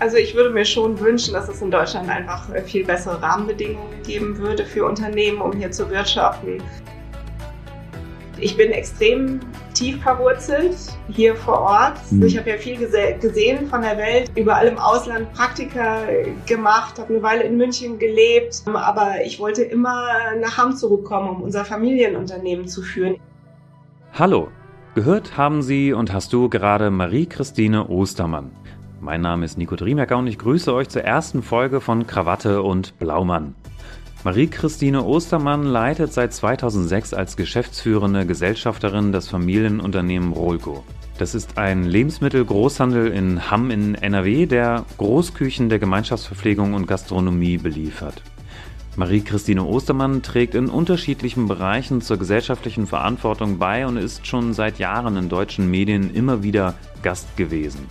Also ich würde mir schon wünschen, dass es in Deutschland einfach viel bessere Rahmenbedingungen geben würde für Unternehmen, um hier zu wirtschaften. Ich bin extrem tief verwurzelt hier vor Ort. Mhm. Ich habe ja viel gesehen von der Welt, überall im Ausland Praktika gemacht, habe eine Weile in München gelebt, aber ich wollte immer nach Hamm zurückkommen, um unser Familienunternehmen zu führen. Hallo, gehört haben Sie und hast du gerade Marie-Christine Ostermann. Mein Name ist Nico Driemerker und ich grüße euch zur ersten Folge von Krawatte und Blaumann. Marie-Christine Ostermann leitet seit 2006 als geschäftsführende Gesellschafterin das Familienunternehmen Rolco. Das ist ein Lebensmittelgroßhandel in Hamm in NRW, der Großküchen der Gemeinschaftsverpflegung und Gastronomie beliefert. Marie-Christine Ostermann trägt in unterschiedlichen Bereichen zur gesellschaftlichen Verantwortung bei und ist schon seit Jahren in deutschen Medien immer wieder Gast gewesen.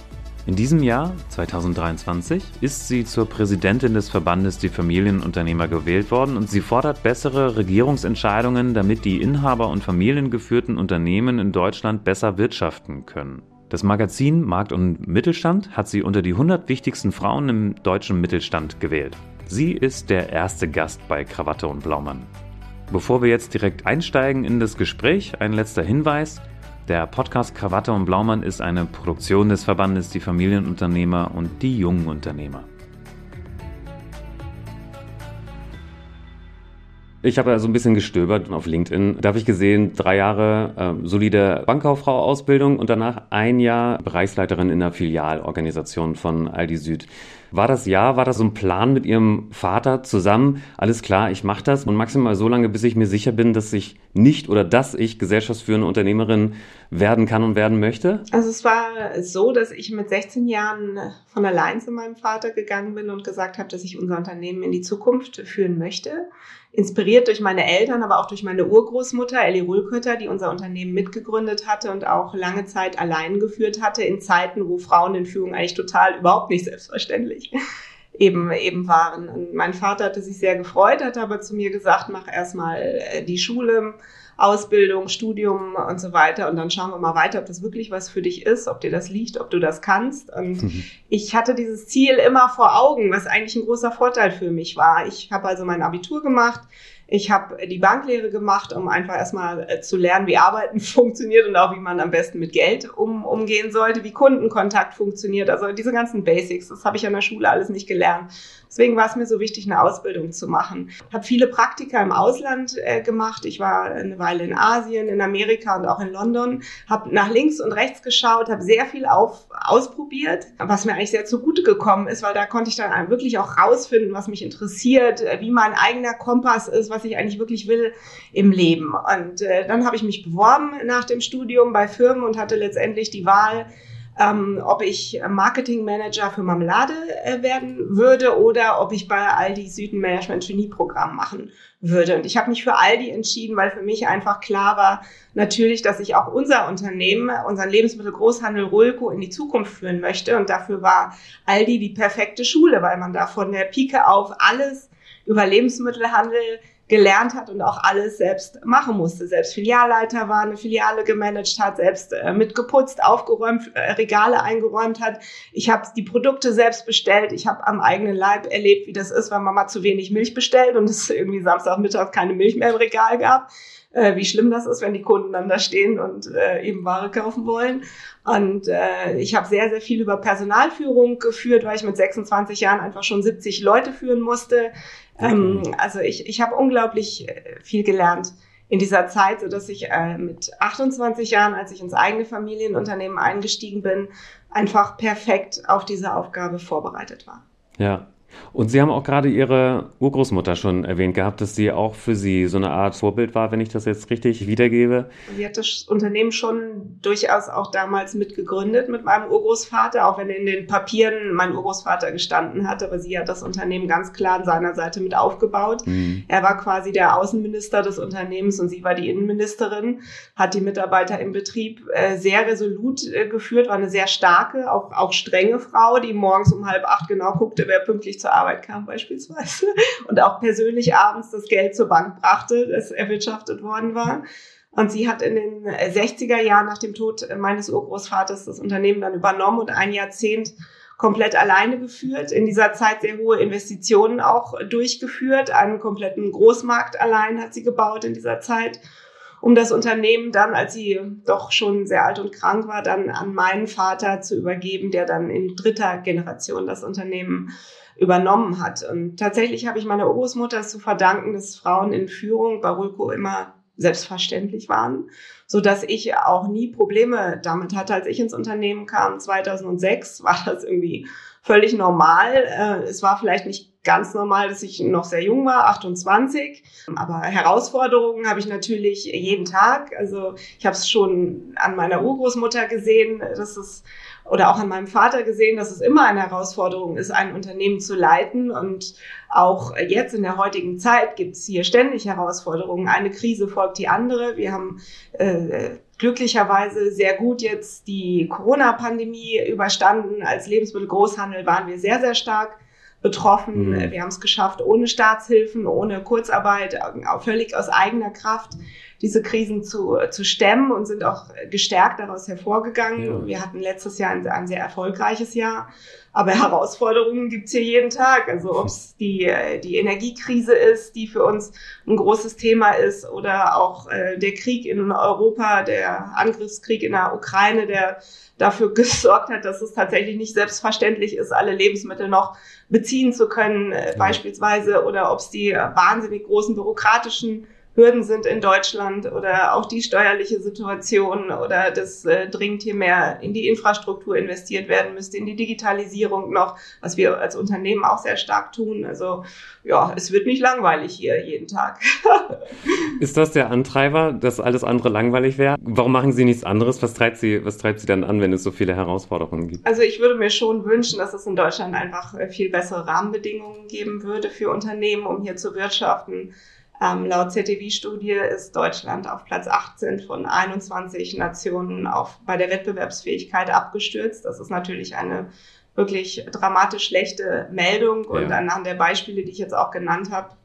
In diesem Jahr, 2023, ist sie zur Präsidentin des Verbandes Die Familienunternehmer gewählt worden und sie fordert bessere Regierungsentscheidungen, damit die Inhaber- und familiengeführten Unternehmen in Deutschland besser wirtschaften können. Das Magazin Markt und Mittelstand hat sie unter die 100 wichtigsten Frauen im deutschen Mittelstand gewählt. Sie ist der erste Gast bei Krawatte und Blaumann. Bevor wir jetzt direkt einsteigen in das Gespräch, ein letzter Hinweis. Der Podcast Krawatte und Blaumann ist eine Produktion des Verbandes Die Familienunternehmer und die jungen Unternehmer. Ich habe da so ein bisschen gestöbert auf LinkedIn. Da habe ich gesehen, drei Jahre äh, solide Bankkauffrau-Ausbildung und danach ein Jahr Bereichsleiterin in der Filialorganisation von Aldi Süd. War das ja, war das so ein Plan mit Ihrem Vater zusammen? Alles klar, ich mache das und maximal so lange, bis ich mir sicher bin, dass ich nicht oder dass ich gesellschaftsführende Unternehmerin werden kann und werden möchte? Also es war so, dass ich mit 16 Jahren von allein zu meinem Vater gegangen bin und gesagt habe, dass ich unser Unternehmen in die Zukunft führen möchte inspiriert durch meine Eltern, aber auch durch meine Urgroßmutter Ellie Rulkötter, die unser Unternehmen mitgegründet hatte und auch lange Zeit allein geführt hatte in Zeiten, wo Frauen in Führung eigentlich total überhaupt nicht selbstverständlich eben, eben waren. Und mein Vater hatte sich sehr gefreut, hat aber zu mir gesagt, mach erstmal äh, die Schule, Ausbildung, Studium und so weiter. Und dann schauen wir mal weiter, ob das wirklich was für dich ist, ob dir das liegt, ob du das kannst. Und mhm. ich hatte dieses Ziel immer vor Augen, was eigentlich ein großer Vorteil für mich war. Ich habe also mein Abitur gemacht ich habe die Banklehre gemacht, um einfach erstmal äh, zu lernen, wie Arbeiten funktioniert und auch wie man am besten mit Geld um, umgehen sollte, wie Kundenkontakt funktioniert. Also diese ganzen Basics, das habe ich an der Schule alles nicht gelernt. Deswegen war es mir so wichtig, eine Ausbildung zu machen. Habe viele Praktika im Ausland äh, gemacht. Ich war eine Weile in Asien, in Amerika und auch in London. Habe nach links und rechts geschaut, habe sehr viel auf, ausprobiert, was mir eigentlich sehr zugute gekommen ist, weil da konnte ich dann wirklich auch rausfinden, was mich interessiert, äh, wie mein eigener Kompass ist, was ich eigentlich wirklich will im Leben. Und äh, dann habe ich mich beworben nach dem Studium bei Firmen und hatte letztendlich die Wahl, ähm, ob ich Marketingmanager für Marmelade äh, werden würde oder ob ich bei Aldi Süden Management Trainee Programm machen würde. Und ich habe mich für Aldi entschieden, weil für mich einfach klar war, natürlich, dass ich auch unser Unternehmen, unseren Lebensmittelgroßhandel Rulco in die Zukunft führen möchte. Und dafür war Aldi die perfekte Schule, weil man da von der Pike auf alles über Lebensmittelhandel gelernt hat und auch alles selbst machen musste. Selbst Filialleiter war, eine Filiale gemanagt hat, selbst äh, mitgeputzt, aufgeräumt, äh, Regale eingeräumt hat. Ich habe die Produkte selbst bestellt. Ich habe am eigenen Leib erlebt, wie das ist, wenn man mal zu wenig Milch bestellt und es irgendwie Samstagmittag keine Milch mehr im Regal gab. Äh, wie schlimm das ist, wenn die Kunden dann da stehen und äh, eben Ware kaufen wollen. Und äh, ich habe sehr, sehr viel über Personalführung geführt, weil ich mit 26 Jahren einfach schon 70 Leute führen musste. Ähm, also ich, ich habe unglaublich äh, viel gelernt in dieser Zeit, so dass ich äh, mit 28 Jahren, als ich ins eigene Familienunternehmen eingestiegen bin, einfach perfekt auf diese Aufgabe vorbereitet war. Ja, und Sie haben auch gerade Ihre Urgroßmutter schon erwähnt gehabt, dass sie auch für Sie so eine Art Vorbild war, wenn ich das jetzt richtig wiedergebe. Sie hat das Unternehmen schon durchaus auch damals mitgegründet mit meinem Urgroßvater, auch wenn in den Papieren mein Urgroßvater gestanden hat, aber sie hat das Unternehmen ganz klar an seiner Seite mit aufgebaut. Mhm. Er war quasi der Außenminister des Unternehmens und sie war die Innenministerin, hat die Mitarbeiter im Betrieb äh, sehr resolut äh, geführt, war eine sehr starke, auch, auch strenge Frau, die morgens um halb acht genau guckte, wer pünktlich zur Arbeit kam beispielsweise und auch persönlich abends das Geld zur Bank brachte, das erwirtschaftet worden war. Und sie hat in den 60er Jahren nach dem Tod meines Urgroßvaters das Unternehmen dann übernommen und ein Jahrzehnt komplett alleine geführt, in dieser Zeit sehr hohe Investitionen auch durchgeführt, einen kompletten Großmarkt allein hat sie gebaut in dieser Zeit um das Unternehmen dann, als sie doch schon sehr alt und krank war, dann an meinen Vater zu übergeben, der dann in dritter Generation das Unternehmen übernommen hat. Und tatsächlich habe ich meiner Urgroßmutter zu verdanken, dass Frauen in Führung bei Rulco immer selbstverständlich waren, so dass ich auch nie Probleme damit hatte. Als ich ins Unternehmen kam 2006, war das irgendwie völlig normal. Äh, es war vielleicht nicht ganz normal, dass ich noch sehr jung war, 28. Aber Herausforderungen habe ich natürlich jeden Tag. Also ich habe es schon an meiner Urgroßmutter gesehen, dass es oder auch an meinem Vater gesehen, dass es immer eine Herausforderung ist, ein Unternehmen zu leiten. Und auch jetzt in der heutigen Zeit gibt es hier ständig Herausforderungen. Eine Krise folgt die andere. Wir haben äh, glücklicherweise sehr gut jetzt die Corona-Pandemie überstanden. Als Lebensmittelgroßhandel waren wir sehr, sehr stark betroffen. Mhm. Wir haben es geschafft, ohne Staatshilfen, ohne Kurzarbeit, auch völlig aus eigener Kraft diese Krisen zu, zu stemmen und sind auch gestärkt daraus hervorgegangen. Ja. Wir hatten letztes Jahr ein, ein sehr erfolgreiches Jahr. Aber Herausforderungen gibt's hier jeden Tag. Also ob es die, die Energiekrise ist, die für uns ein großes Thema ist, oder auch äh, der Krieg in Europa, der Angriffskrieg in der Ukraine, der dafür gesorgt hat, dass es tatsächlich nicht selbstverständlich ist, alle Lebensmittel noch beziehen zu können, äh, ja. beispielsweise, oder ob es die wahnsinnig großen bürokratischen Hürden sind in Deutschland oder auch die steuerliche Situation oder das äh, dringend hier mehr in die Infrastruktur investiert werden müsste, in die Digitalisierung noch, was wir als Unternehmen auch sehr stark tun. Also ja, es wird nicht langweilig hier jeden Tag. Ist das der Antreiber, dass alles andere langweilig wäre? Warum machen Sie nichts anderes? Was treibt Sie, was treibt Sie dann an, wenn es so viele Herausforderungen gibt? Also ich würde mir schon wünschen, dass es in Deutschland einfach äh, viel bessere Rahmenbedingungen geben würde für Unternehmen, um hier zu wirtschaften. Ähm, laut ZDW-Studie ist Deutschland auf Platz 18 von 21 Nationen auf, bei der Wettbewerbsfähigkeit abgestürzt. Das ist natürlich eine wirklich dramatisch schlechte Meldung. Und ja. anhand der Beispiele, die ich jetzt auch genannt habe,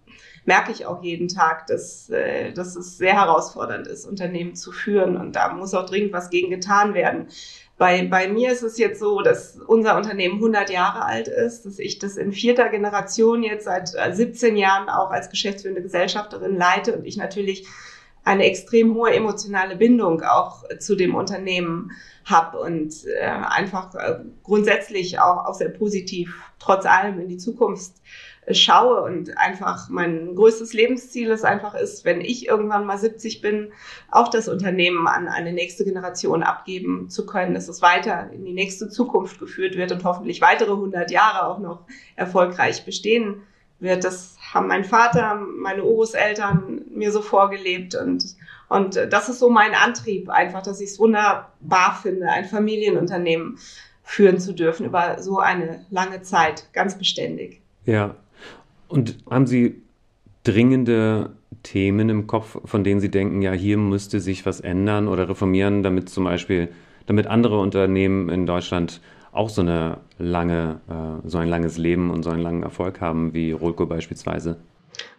merke ich auch jeden Tag, dass, äh, dass es sehr herausfordernd ist, Unternehmen zu führen. Und da muss auch dringend was gegen getan werden. Bei, bei mir ist es jetzt so, dass unser Unternehmen 100 Jahre alt ist, dass ich das in vierter Generation jetzt seit 17 äh, Jahren auch als geschäftsführende Gesellschafterin leite und ich natürlich eine extrem hohe emotionale Bindung auch zu dem Unternehmen habe und äh, einfach äh, grundsätzlich auch, auch sehr positiv trotz allem in die Zukunft schaue und einfach mein größtes Lebensziel ist einfach ist, wenn ich irgendwann mal 70 bin, auch das Unternehmen an eine nächste Generation abgeben zu können, dass es weiter in die nächste Zukunft geführt wird und hoffentlich weitere 100 Jahre auch noch erfolgreich bestehen wird. Das haben mein Vater, meine Urgroßeltern mir so vorgelebt und und das ist so mein Antrieb einfach, dass ich es wunderbar finde, ein Familienunternehmen führen zu dürfen über so eine lange Zeit, ganz beständig. Ja, und haben Sie dringende Themen im Kopf, von denen Sie denken, ja, hier müsste sich was ändern oder reformieren, damit zum Beispiel, damit andere Unternehmen in Deutschland auch so eine lange, äh, so ein langes Leben und so einen langen Erfolg haben wie Rolco beispielsweise?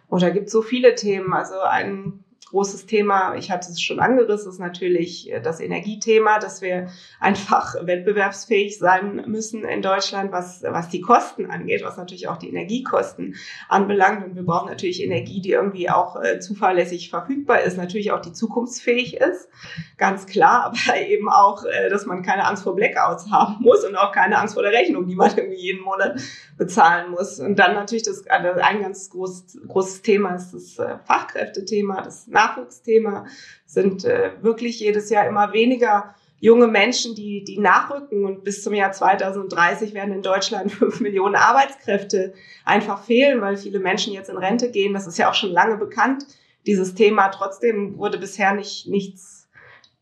Oh, da gibt es so viele Themen. Also ein großes Thema, ich hatte es schon angerissen, ist natürlich äh, das Energiethema, dass wir einfach wettbewerbsfähig sein müssen in Deutschland, was, was die Kosten angeht, was natürlich auch die Energiekosten anbelangt. Und wir brauchen natürlich Energie, die irgendwie auch äh, zuverlässig verfügbar ist, natürlich auch die zukunftsfähig ist, ganz klar, aber eben auch, äh, dass man keine Angst vor Blackouts haben muss und auch keine Angst vor der Rechnung, die man irgendwie jeden Monat bezahlen muss. Und dann natürlich das, also ein ganz großes, großes Thema ist das äh, Fachkräftethema, das Nachwuchsthema sind äh, wirklich jedes Jahr immer weniger junge Menschen, die, die nachrücken. Und bis zum Jahr 2030 werden in Deutschland fünf Millionen Arbeitskräfte einfach fehlen, weil viele Menschen jetzt in Rente gehen. Das ist ja auch schon lange bekannt, dieses Thema. Trotzdem wurde bisher nicht nichts,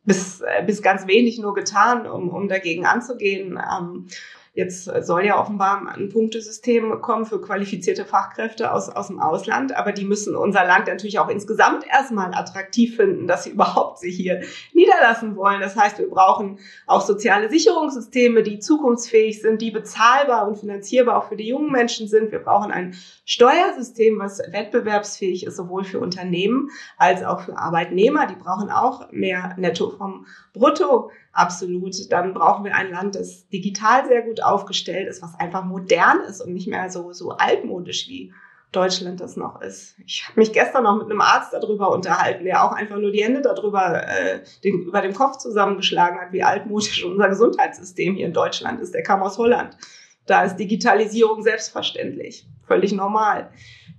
bis, äh, bis ganz wenig nur getan, um, um dagegen anzugehen. Ähm, Jetzt soll ja offenbar ein Punktesystem kommen für qualifizierte Fachkräfte aus, aus dem Ausland, aber die müssen unser Land natürlich auch insgesamt erstmal attraktiv finden, dass sie überhaupt sich hier niederlassen wollen. Das heißt, wir brauchen auch soziale Sicherungssysteme, die zukunftsfähig sind, die bezahlbar und finanzierbar auch für die jungen Menschen sind. Wir brauchen ein Steuersystem, was wettbewerbsfähig ist, sowohl für Unternehmen als auch für Arbeitnehmer. Die brauchen auch mehr Netto vom Brutto Absolut. Dann brauchen wir ein Land, das digital sehr gut aufgestellt ist, was einfach modern ist und nicht mehr so, so altmodisch wie Deutschland das noch ist. Ich habe mich gestern noch mit einem Arzt darüber unterhalten, der auch einfach nur die Hände darüber äh, den, über dem Kopf zusammengeschlagen hat, wie altmodisch unser Gesundheitssystem hier in Deutschland ist. Der kam aus Holland. Da ist Digitalisierung selbstverständlich, völlig normal.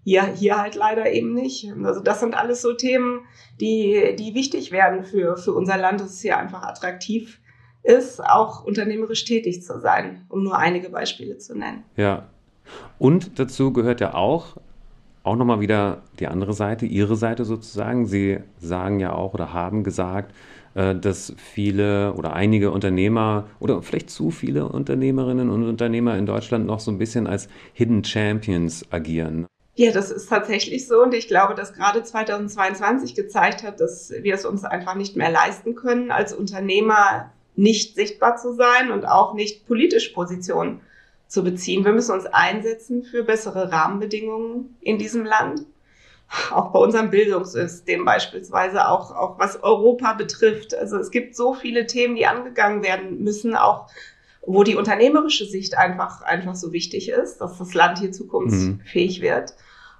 Hier, hier halt leider eben nicht. Also das sind alles so Themen, die, die wichtig werden für, für unser Land, dass es hier einfach attraktiv ist, auch unternehmerisch tätig zu sein, um nur einige Beispiele zu nennen. Ja, und dazu gehört ja auch, auch nochmal wieder die andere Seite, Ihre Seite sozusagen. Sie sagen ja auch oder haben gesagt, dass viele oder einige Unternehmer oder vielleicht zu viele Unternehmerinnen und Unternehmer in Deutschland noch so ein bisschen als Hidden Champions agieren. Ja, das ist tatsächlich so und ich glaube, dass gerade 2022 gezeigt hat, dass wir es uns einfach nicht mehr leisten können, als Unternehmer nicht sichtbar zu sein und auch nicht politisch Positionen zu beziehen. Wir müssen uns einsetzen für bessere Rahmenbedingungen in diesem Land. Auch bei unserem Bildungssystem beispielsweise, auch, auch was Europa betrifft. Also es gibt so viele Themen, die angegangen werden müssen, auch wo die unternehmerische Sicht einfach, einfach so wichtig ist, dass das Land hier zukunftsfähig mhm. wird.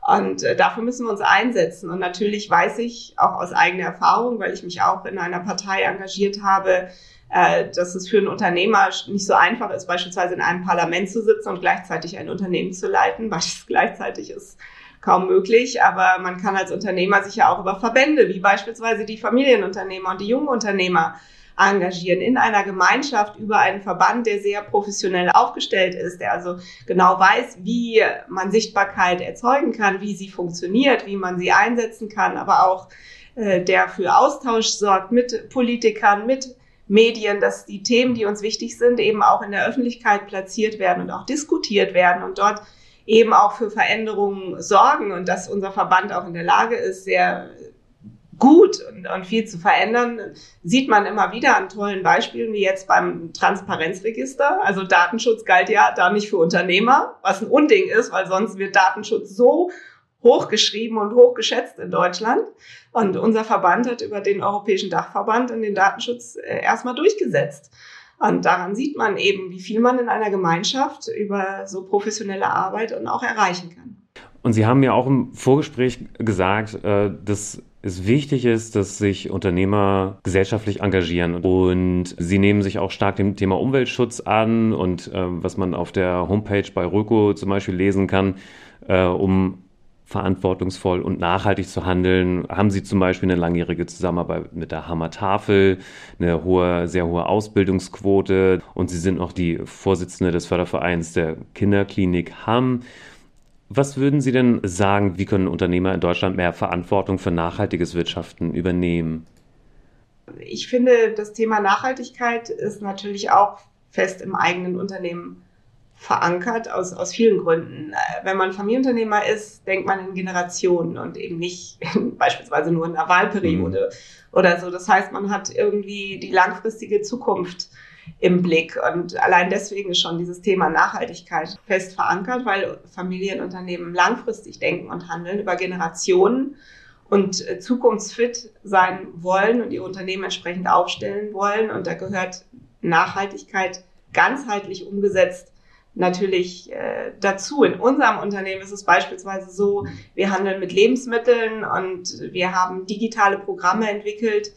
Und äh, dafür müssen wir uns einsetzen. Und natürlich weiß ich auch aus eigener Erfahrung, weil ich mich auch in einer Partei engagiert habe, äh, dass es für einen Unternehmer nicht so einfach ist, beispielsweise in einem Parlament zu sitzen und gleichzeitig ein Unternehmen zu leiten. Beides gleichzeitig ist kaum möglich, aber man kann als Unternehmer sich ja auch über Verbände, wie beispielsweise die Familienunternehmer und die jungen Unternehmer, engagieren. In einer Gemeinschaft über einen Verband, der sehr professionell aufgestellt ist, der also genau weiß, wie man Sichtbarkeit erzeugen kann, wie sie funktioniert, wie man sie einsetzen kann, aber auch äh, der für Austausch sorgt mit Politikern, mit Medien, dass die Themen, die uns wichtig sind, eben auch in der Öffentlichkeit platziert werden und auch diskutiert werden und dort eben auch für Veränderungen sorgen und dass unser Verband auch in der Lage ist, sehr gut und, und viel zu verändern, sieht man immer wieder an tollen Beispielen, wie jetzt beim Transparenzregister. Also Datenschutz galt ja da nicht für Unternehmer, was ein Unding ist, weil sonst wird Datenschutz so hochgeschrieben und hochgeschätzt in Deutschland. Und unser Verband hat über den Europäischen Dachverband in den Datenschutz äh, erstmal durchgesetzt. Und daran sieht man eben, wie viel man in einer Gemeinschaft über so professionelle Arbeit und auch erreichen kann. Und Sie haben mir auch im Vorgespräch gesagt, äh, dass es wichtig ist, dass sich Unternehmer gesellschaftlich engagieren. Und sie nehmen sich auch stark dem Thema Umweltschutz an und äh, was man auf der Homepage bei Röko zum Beispiel lesen kann, um verantwortungsvoll und nachhaltig zu handeln, haben sie zum Beispiel eine langjährige Zusammenarbeit mit der Hammer Tafel, eine hohe, sehr hohe Ausbildungsquote und sie sind auch die Vorsitzende des Fördervereins der Kinderklinik Hamm. Was würden Sie denn sagen, wie können Unternehmer in Deutschland mehr Verantwortung für nachhaltiges Wirtschaften übernehmen? Ich finde, das Thema Nachhaltigkeit ist natürlich auch fest im eigenen Unternehmen verankert aus, aus vielen Gründen. Äh, wenn man Familienunternehmer ist, denkt man in Generationen und eben nicht beispielsweise nur in einer Wahlperiode mhm. oder so. Das heißt, man hat irgendwie die langfristige Zukunft im Blick. Und allein deswegen ist schon dieses Thema Nachhaltigkeit fest verankert, weil Familienunternehmen langfristig denken und handeln über Generationen und äh, zukunftsfit sein wollen und ihr Unternehmen entsprechend aufstellen wollen. Und da gehört Nachhaltigkeit ganzheitlich umgesetzt natürlich äh, dazu. In unserem Unternehmen ist es beispielsweise so, wir handeln mit Lebensmitteln und wir haben digitale Programme entwickelt,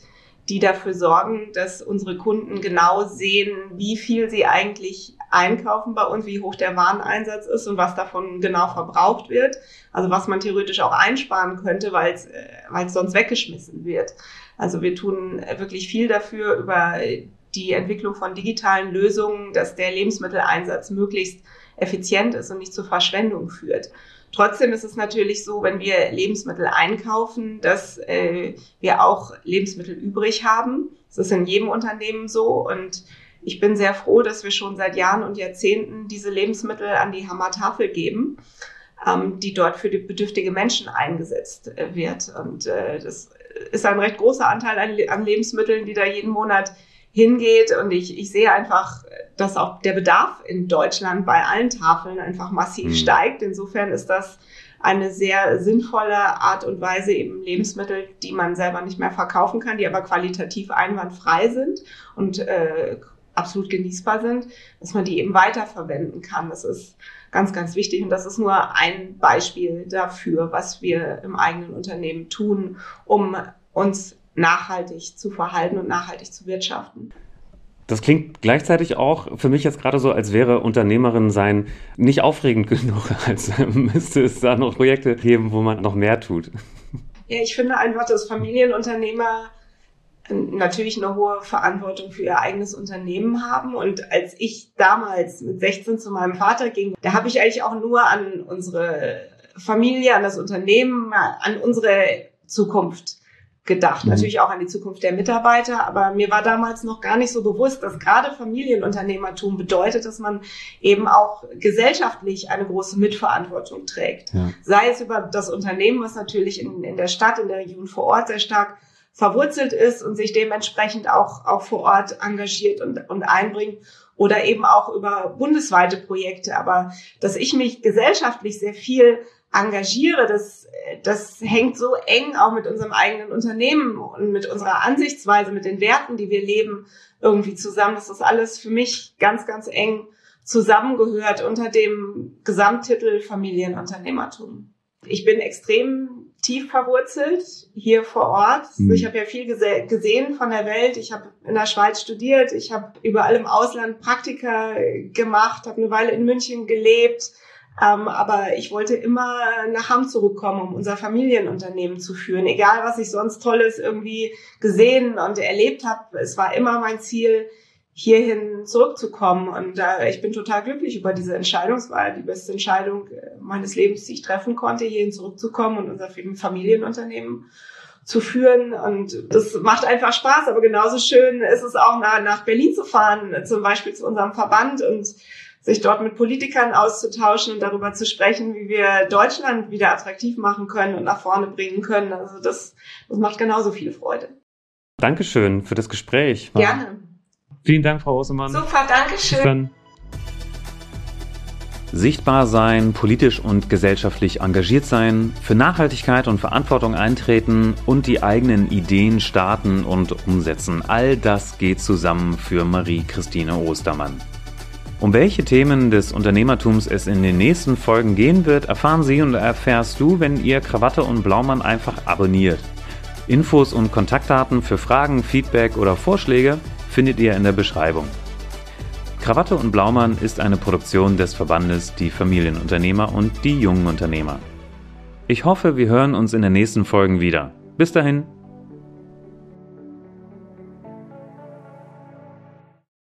die dafür sorgen, dass unsere Kunden genau sehen, wie viel sie eigentlich einkaufen bei uns, wie hoch der Wareneinsatz ist und was davon genau verbraucht wird. Also was man theoretisch auch einsparen könnte, weil es äh, sonst weggeschmissen wird. Also wir tun wirklich viel dafür über die Entwicklung von digitalen Lösungen, dass der Lebensmitteleinsatz möglichst effizient ist und nicht zur Verschwendung führt. Trotzdem ist es natürlich so, wenn wir Lebensmittel einkaufen, dass äh, wir auch Lebensmittel übrig haben. Das ist in jedem Unternehmen so und ich bin sehr froh, dass wir schon seit Jahren und Jahrzehnten diese Lebensmittel an die Hammertafel geben, ähm, die dort für die bedürftige Menschen eingesetzt äh, wird. Und äh, das ist ein recht großer Anteil an, an Lebensmitteln, die da jeden Monat hingeht. Und ich, ich sehe einfach, dass auch der Bedarf in Deutschland bei allen Tafeln einfach massiv mhm. steigt. Insofern ist das eine sehr sinnvolle Art und Weise, eben Lebensmittel, die man selber nicht mehr verkaufen kann, die aber qualitativ einwandfrei sind und äh, absolut genießbar sind, dass man die eben weiterverwenden kann. Das ist ganz, ganz wichtig. Und das ist nur ein Beispiel dafür, was wir im eigenen Unternehmen tun, um uns nachhaltig zu verhalten und nachhaltig zu wirtschaften. Das klingt gleichzeitig auch für mich jetzt gerade so, als wäre Unternehmerin sein nicht aufregend genug, als müsste es da noch Projekte geben, wo man noch mehr tut. Ja, ich finde einfach, dass Familienunternehmer natürlich eine hohe Verantwortung für ihr eigenes Unternehmen haben. Und als ich damals mit 16 zu meinem Vater ging, da habe ich eigentlich auch nur an unsere Familie, an das Unternehmen, an unsere Zukunft gedacht. Mhm. Natürlich auch an die Zukunft der Mitarbeiter, aber mir war damals noch gar nicht so bewusst, dass gerade Familienunternehmertum bedeutet, dass man eben auch gesellschaftlich eine große Mitverantwortung trägt. Ja. Sei es über das Unternehmen, was natürlich in, in der Stadt, in der Region vor Ort sehr stark verwurzelt ist und sich dementsprechend auch, auch vor Ort engagiert und, und einbringt oder eben auch über bundesweite Projekte. Aber dass ich mich gesellschaftlich sehr viel engagiere, das, das hängt so eng auch mit unserem eigenen Unternehmen und mit unserer Ansichtsweise, mit den Werten, die wir leben, irgendwie zusammen, das alles für mich ganz, ganz eng zusammengehört unter dem Gesamttitel Familienunternehmertum. Ich bin extrem tief verwurzelt hier vor Ort. Mhm. Ich habe ja viel gese gesehen von der Welt. Ich habe in der Schweiz studiert. Ich habe überall im Ausland Praktika gemacht, habe eine Weile in München gelebt. Ähm, aber ich wollte immer nach Hamm zurückkommen, um unser Familienunternehmen zu führen. Egal, was ich sonst Tolles irgendwie gesehen und erlebt habe, es war immer mein Ziel, hierhin zurückzukommen. Und äh, ich bin total glücklich über diese Entscheidung. Es war die beste Entscheidung äh, meines Lebens, die ich treffen konnte, hierhin zurückzukommen und unser Familienunternehmen zu führen. Und das macht einfach Spaß. Aber genauso schön ist es auch, nach, nach Berlin zu fahren, zum Beispiel zu unserem Verband und sich dort mit Politikern auszutauschen und darüber zu sprechen, wie wir Deutschland wieder attraktiv machen können und nach vorne bringen können. Also das, das macht genauso viel Freude. Dankeschön für das Gespräch. Gerne. Vielen Dank, Frau Osemann. Super, danke schön. Sichtbar sein, politisch und gesellschaftlich engagiert sein, für Nachhaltigkeit und Verantwortung eintreten und die eigenen Ideen starten und umsetzen. All das geht zusammen für Marie-Christine Ostermann. Um welche Themen des Unternehmertums es in den nächsten Folgen gehen wird, erfahren Sie und erfährst du, wenn ihr Krawatte und Blaumann einfach abonniert. Infos und Kontaktdaten für Fragen, Feedback oder Vorschläge findet ihr in der Beschreibung. Krawatte und Blaumann ist eine Produktion des Verbandes Die Familienunternehmer und die jungen Unternehmer. Ich hoffe, wir hören uns in den nächsten Folgen wieder. Bis dahin.